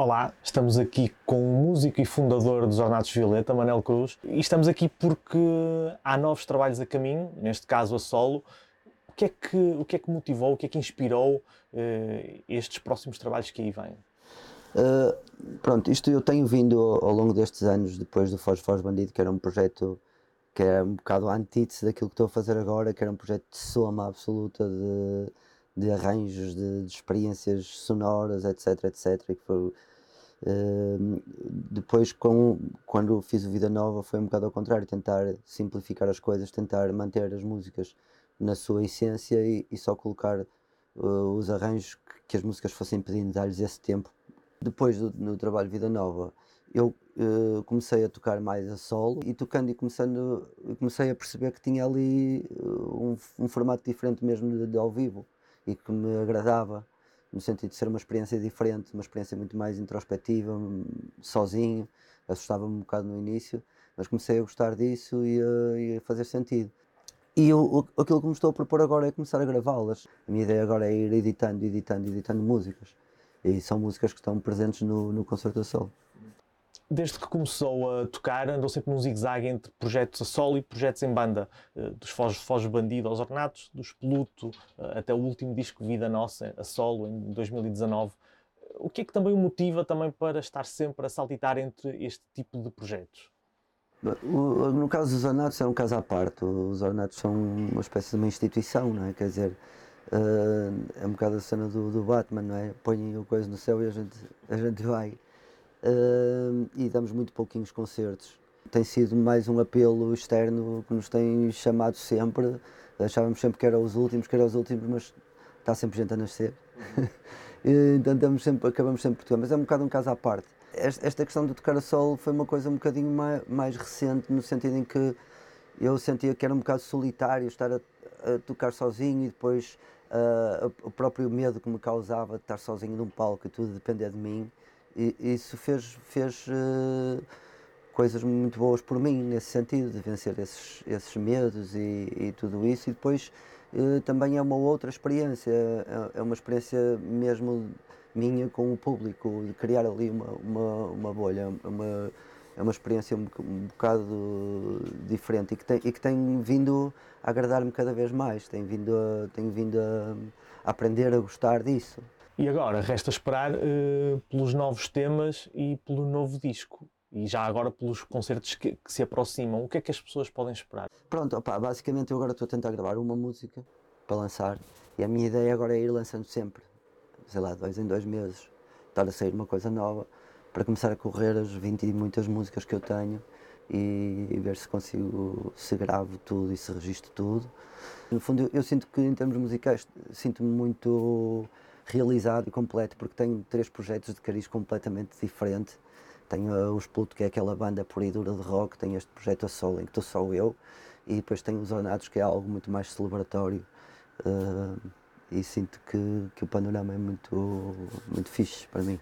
Olá, estamos aqui com o músico e fundador dos Ornatos Violeta, Manel Cruz, e estamos aqui porque há novos trabalhos a caminho, neste caso a solo. O que é que, o que, é que motivou, o que é que inspirou uh, estes próximos trabalhos que aí vêm? Uh, pronto, isto eu tenho vindo ao, longo destes anos, depois do Foz Foz Bandido, que era um projeto que era um bocado antítese daquilo que estou a fazer agora, que era um projeto de soma absoluta de, de arranjos, de, de experiências sonoras, etc, etc, que foi Uh, depois, com, quando fiz o Vida Nova, foi um bocado ao contrário, tentar simplificar as coisas, tentar manter as músicas na sua essência e, e só colocar uh, os arranjos que, que, as músicas fossem pedindo, dar-lhes esse tempo. Depois do no trabalho Vida Nova, eu uh, comecei a tocar mais a solo e tocando e começando, comecei a perceber que tinha ali um, um formato diferente mesmo de, de ao vivo e que me agradava no sentido de ser uma experiência diferente, uma experiência muito mais introspectiva, sozinho. Assustava-me um bocado no início, mas comecei a gostar disso e a, e a fazer sentido. E eu, aquilo que me estou a propor agora é começar a gravá-las. A minha ideia agora é ir editando, editando, editando músicas. E são músicas que estão presentes no, no Concerto da Sol desde que começou a tocar, andou sempre num zigue-zague entre projetos a solo e projetos em banda, eh, dos Foz, Foz Bandido aos Ornatos, dos Pluto, eh, até o último disco Vida Nossa, a solo, em 2019. O que é que também o motiva também para estar sempre a saltitar entre este tipo de projetos? No caso dos Ornatos é um caso à parte. Os Ornatos são uma espécie de uma instituição, não é? Quer dizer, eh, é um bocado a cena do, do Batman, não é? Põem o coisa no céu e a gente, a gente vai uh, e damos muito pouquinhos concertos. Tem sido mais um apelo externo que nos tem chamado sempre. Achávamos sempre que eram os últimos, que eram os últimos, mas está sempre gente a nascer. então sempre, acabamos sempre por tocar, mas é um bocado um caso à parte. Esta questão de tocar a solo foi uma coisa um bocadinho mais, mais recente, no sentido em que eu sentia que era um bocado solitário estar a, a tocar sozinho e depois uh, o próprio medo que me causava de estar sozinho num palco e tudo depender de mim isso fez, fez uh, coisas muito boas por mim, nesse sentido, de vencer esses, esses medos e, e tudo isso. E depois uh, também é uma outra experiência, é, é, uma experiência mesmo minha com o público, de criar ali uma, uma, uma bolha, uma, é uma experiência um, bocado diferente e que tem, e que tem vindo a agradar-me cada vez mais, tenho vindo a, tenho vindo a, a aprender a gostar disso. E agora resta esperar uh, pelos novos temas e pelo novo disco. E já agora pelos concertos que, que, se aproximam. O que é que as pessoas podem esperar? Pronto, opa, basicamente eu agora estou a tentar gravar uma música para lançar. E a minha ideia agora é ir lançando sempre. Sei lá, dois em dois meses. Estar a sair uma coisa nova. Para começar a correr as 20 e muitas músicas que eu tenho. E, e ver se consigo, se gravo tudo e se registro tudo. No fundo, eu, eu sinto que em termos musicais, sinto-me muito realizado e completo, porque tenho três projetos de cariz completamente diferente. Tenho uh, o Spluto, que é aquela banda pura e dura de rock, tenho este projeto a solo, em que estou só eu, e depois tenho os Ornados, que é algo muito mais celebratório. Uh, e sinto que, que o panorama é muito, muito fixe para mim.